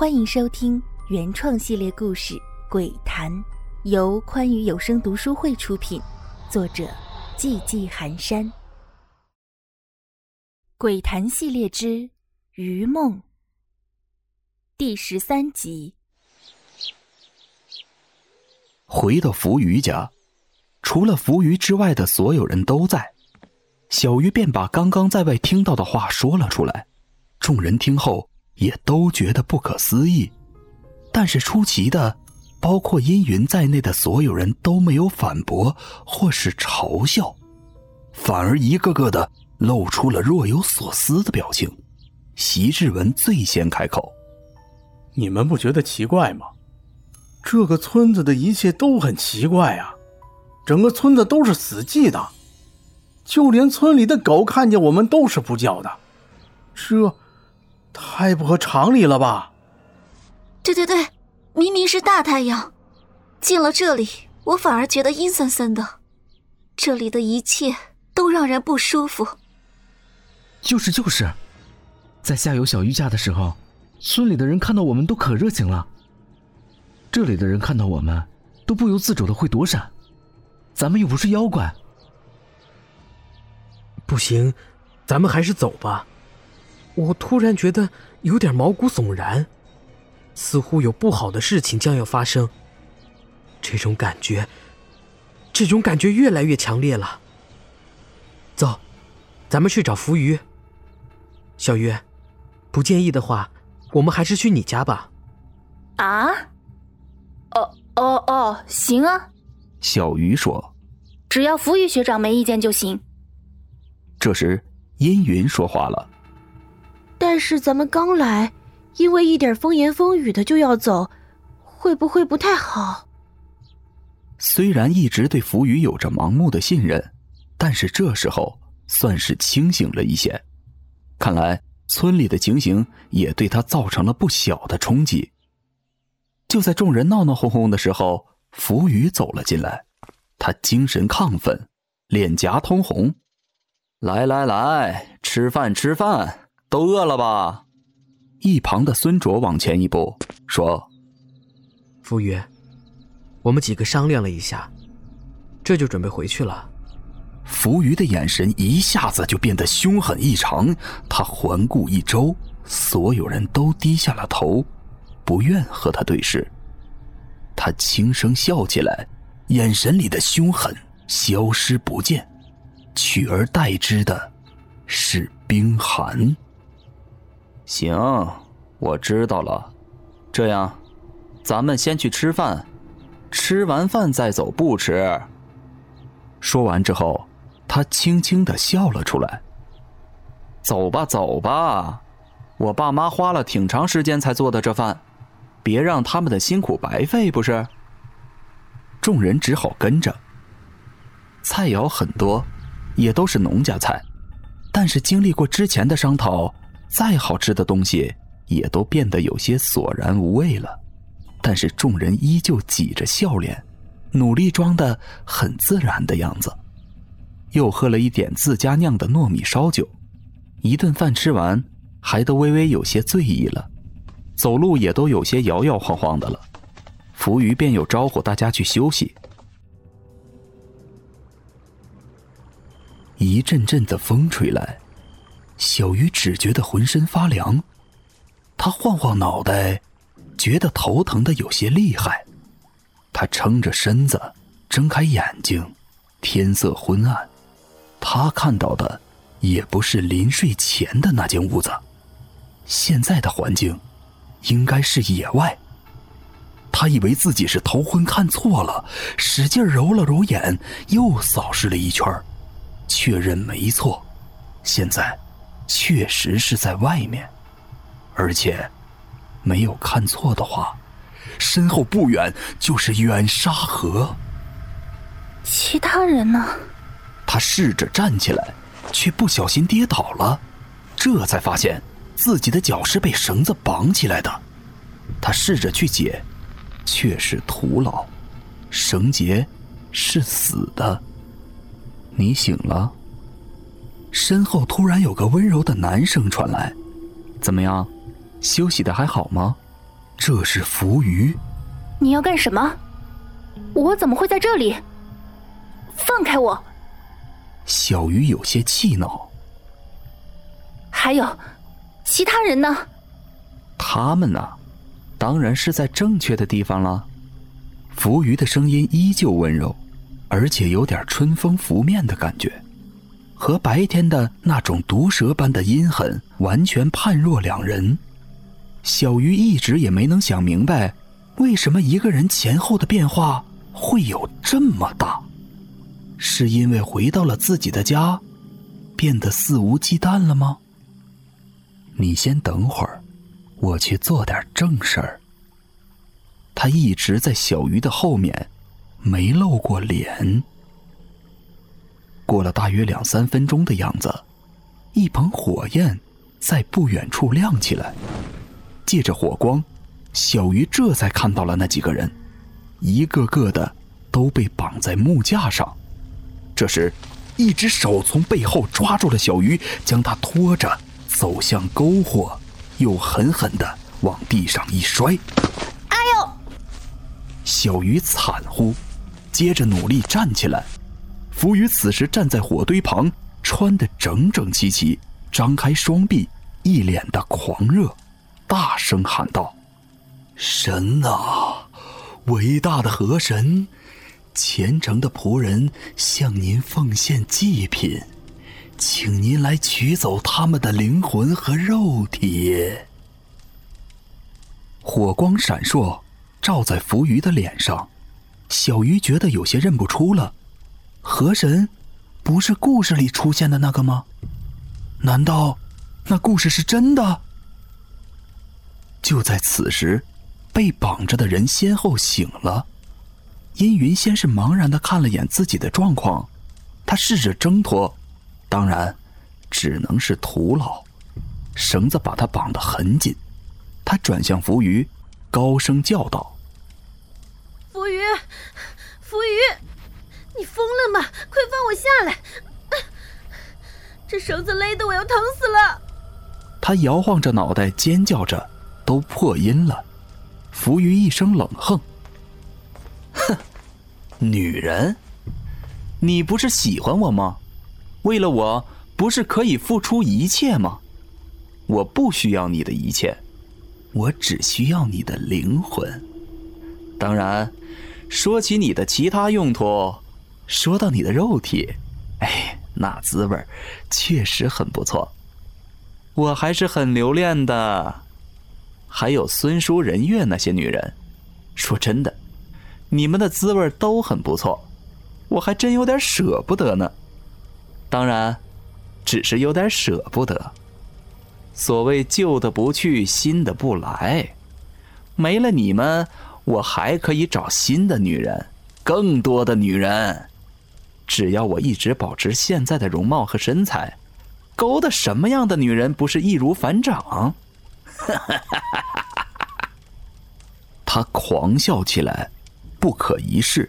欢迎收听原创系列故事《鬼谈》，由宽裕有声读书会出品，作者寂寂寒山。《鬼谈》系列之《余梦》第十三集。回到福鱼家，除了福鱼之外的所有人都在，小鱼便把刚刚在外听到的话说了出来。众人听后。也都觉得不可思议，但是出奇的，包括阴云在内的所有人都没有反驳或是嘲笑，反而一个个的露出了若有所思的表情。席志文最先开口：“你们不觉得奇怪吗？这个村子的一切都很奇怪啊！整个村子都是死寂的，就连村里的狗看见我们都是不叫的。这……”太不合常理了吧！对对对，明明是大太阳，进了这里，我反而觉得阴森森的。这里的一切都让人不舒服。就是就是，在下游小鱼家的时候，村里的人看到我们都可热情了。这里的人看到我们，都不由自主的会躲闪。咱们又不是妖怪。不行，咱们还是走吧。我突然觉得有点毛骨悚然，似乎有不好的事情将要发生。这种感觉，这种感觉越来越强烈了。走，咱们去找浮鱼。小鱼，不介意的话，我们还是去你家吧。啊？哦哦哦，行啊。小鱼说：“只要浮鱼学长没意见就行。”这时，阴云说话了。但是咱们刚来，因为一点风言风语的就要走，会不会不太好？虽然一直对浮鱼有着盲目的信任，但是这时候算是清醒了一些。看来村里的情形也对他造成了不小的冲击。就在众人闹闹哄哄的时候，浮鱼走了进来，他精神亢奋，脸颊通红。来来来，吃饭吃饭。都饿了吧？一旁的孙卓往前一步说：“夫余，我们几个商量了一下，这就准备回去了。”浮鱼的眼神一下子就变得凶狠异常，他环顾一周，所有人都低下了头，不愿和他对视。他轻声笑起来，眼神里的凶狠消失不见，取而代之的是冰寒。行，我知道了。这样，咱们先去吃饭，吃完饭再走，不迟。说完之后，他轻轻的笑了出来。走吧，走吧，我爸妈花了挺长时间才做的这饭，别让他们的辛苦白费，不是？众人只好跟着。菜肴很多，也都是农家菜，但是经历过之前的商讨。再好吃的东西，也都变得有些索然无味了。但是众人依旧挤着笑脸，努力装的很自然的样子。又喝了一点自家酿的糯米烧酒，一顿饭吃完，还都微微有些醉意了，走路也都有些摇摇晃晃的了。浮鱼便有招呼大家去休息。一阵阵的风吹来。小鱼只觉得浑身发凉，他晃晃脑袋，觉得头疼的有些厉害。他撑着身子，睁开眼睛，天色昏暗，他看到的也不是临睡前的那间屋子，现在的环境应该是野外。他以为自己是头昏看错了，使劲揉了揉眼，又扫视了一圈，确认没错，现在。确实是在外面，而且没有看错的话，身后不远就是远沙河。其他人呢？他试着站起来，却不小心跌倒了，这才发现自己的脚是被绳子绑起来的。他试着去解，却是徒劳，绳结是死的。你醒了。身后突然有个温柔的男声传来：“怎么样，休息的还好吗？”这是浮鱼。你要干什么？我怎么会在这里？放开我！小鱼有些气恼。还有，其他人呢？他们呢？当然是在正确的地方了。浮鱼的声音依旧温柔，而且有点春风拂面的感觉，和白天的那种毒蛇般的阴狠完全判若两人。小鱼一直也没能想明白，为什么一个人前后的变化会有这么大？是因为回到了自己的家，变得肆无忌惮了吗？你先等会儿，我去做点正事儿。他一直在小鱼的后面，没露过脸。过了大约两三分钟的样子，一捧火焰在不远处亮起来。借着火光，小鱼这才看到了那几个人，一个个的都被绑在木架上。这时，一只手从背后抓住了小鱼，将他拖着走向篝火，又狠狠的往地上一摔。哎呦！小鱼惨呼，接着努力站起来。浮鱼此时站在火堆旁，穿得整整齐齐，张开双臂，一脸的狂热。大声喊道：“神呐，伟大的河神，虔诚的仆人向您奉献祭品，请您来取走他们的灵魂和肉体。”火光闪烁，照在浮鱼的脸上，小鱼觉得有些认不出了。河神，不是故事里出现的那个吗？难道那故事是真的？就在此时，被绑着的人先后醒了。阴云先是茫然的看了眼自己的状况，他试着挣脱，当然，只能是徒劳。绳子把他绑得很紧，他转向浮鱼，高声叫道：“浮鱼，浮鱼，你疯了吗？快放我下来！这绳子勒得我要疼死了！”他摇晃着脑袋，尖叫着。都破音了，浮鱼一声冷哼：“哼，女人，你不是喜欢我吗？为了我，不是可以付出一切吗？我不需要你的一切，我只需要你的灵魂。当然，说起你的其他用途，说到你的肉体，哎，那滋味确实很不错，我还是很留恋的。”还有孙叔、任月那些女人，说真的，你们的滋味都很不错，我还真有点舍不得呢。当然，只是有点舍不得。所谓旧的不去，新的不来，没了你们，我还可以找新的女人，更多的女人。只要我一直保持现在的容貌和身材，勾搭什么样的女人不是易如反掌？他狂笑起来，不可一世。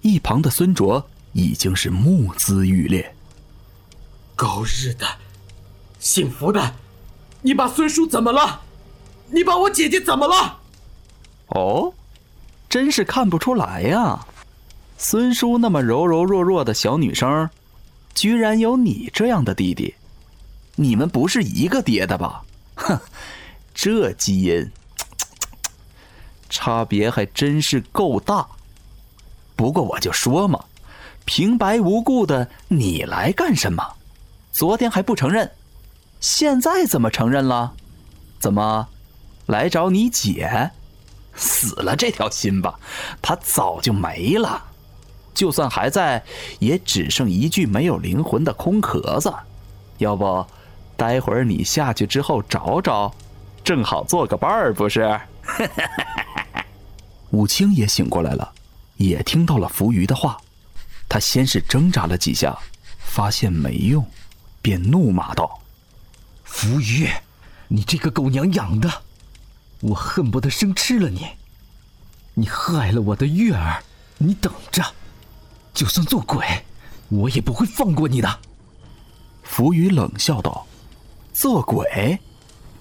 一旁的孙卓已经是目眦欲裂。狗日的，姓福的，你把孙叔怎么了？你把我姐姐怎么了？哦，真是看不出来呀！孙叔那么柔柔弱弱的小女生，居然有你这样的弟弟，你们不是一个爹的吧？哼！这基因差别还真是够大。不过我就说嘛，平白无故的你来干什么？昨天还不承认，现在怎么承认了？怎么来找你姐？死了这条心吧，她早就没了。就算还在，也只剩一具没有灵魂的空壳子。要不，待会儿你下去之后找找。正好做个伴儿，不是？武清也醒过来了，也听到了浮鱼的话。他先是挣扎了几下，发现没用，便怒骂道：“浮鱼，你这个狗娘养的，我恨不得生吃了你！你害了我的月儿，你等着！就算做鬼，我也不会放过你的。”浮云冷笑道：“做鬼？”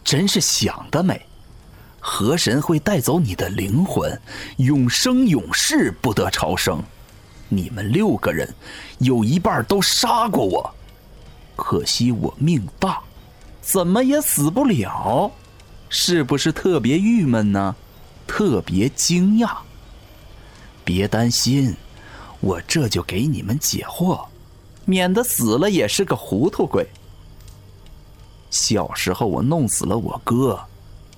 真是想得美！河神会带走你的灵魂，永生永世不得超生。你们六个人，有一半都杀过我，可惜我命大，怎么也死不了，是不是特别郁闷呢？特别惊讶。别担心，我这就给你们解惑，免得死了也是个糊涂鬼。小时候我弄死了我哥，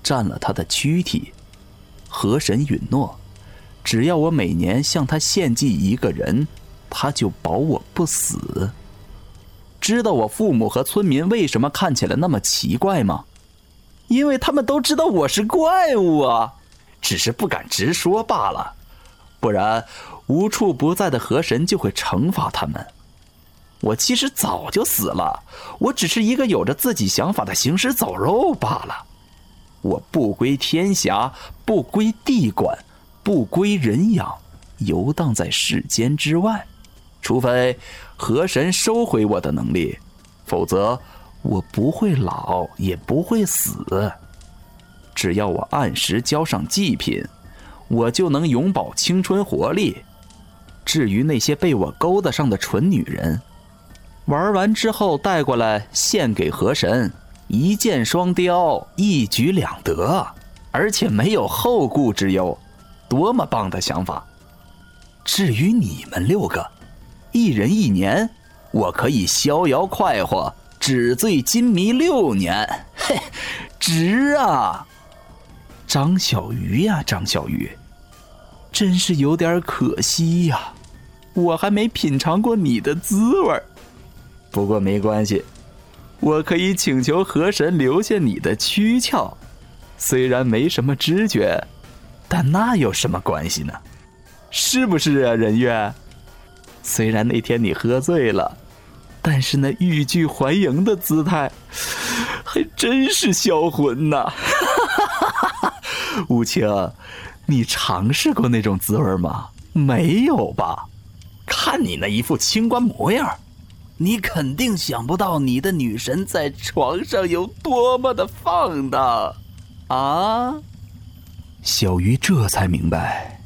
占了他的躯体。河神允诺，只要我每年向他献祭一个人，他就保我不死。知道我父母和村民为什么看起来那么奇怪吗？因为他们都知道我是怪物啊，只是不敢直说罢了。不然，无处不在的河神就会惩罚他们。我其实早就死了，我只是一个有着自己想法的行尸走肉罢了。我不归天辖，不归地管，不归人养，游荡在世间之外。除非河神收回我的能力，否则我不会老，也不会死。只要我按时交上祭品。我就能永葆青春活力。至于那些被我勾搭上的蠢女人，玩完之后带过来献给河神，一箭双雕，一举两得，而且没有后顾之忧，多么棒的想法！至于你们六个，一人一年，我可以逍遥快活，纸醉金迷六年，嘿，值啊！张小鱼呀，张小鱼，真是有点可惜呀，我还没品尝过你的滋味不过没关系，我可以请求河神留下你的躯壳，虽然没什么知觉，但那有什么关系呢？是不是啊，人月？虽然那天你喝醉了，但是那欲拒还迎的姿态，还真是销魂呐！武清，你尝试过那种滋味吗？没有吧？看你那一副清官模样，你肯定想不到你的女神在床上有多么的放荡啊！小鱼这才明白，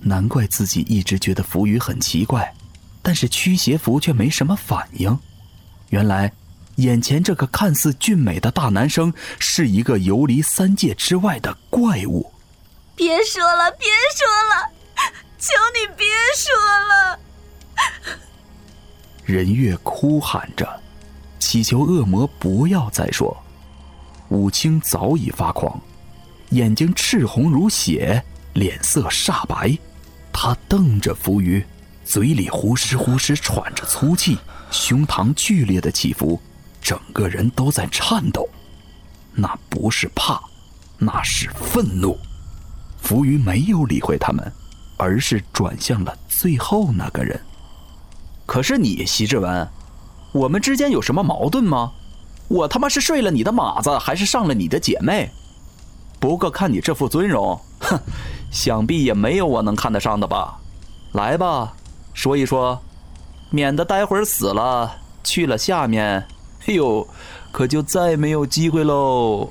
难怪自己一直觉得浮鱼很奇怪，但是驱邪符却没什么反应。原来，眼前这个看似俊美的大男生是一个游离三界之外的怪物。别说了，别说了，求你别说了！人月哭喊着，祈求恶魔不要再说。武清早已发狂，眼睛赤红如血，脸色煞白。他瞪着浮鱼，嘴里呼哧呼哧喘着粗气，胸膛剧烈的起伏，整个人都在颤抖。那不是怕，那是愤怒。浮鱼没有理会他们，而是转向了最后那个人。可是你，席志文，我们之间有什么矛盾吗？我他妈是睡了你的马子，还是上了你的姐妹？不过看你这副尊容，哼，想必也没有我能看得上的吧？来吧，说一说，免得待会儿死了去了下面，哎呦，可就再没有机会喽。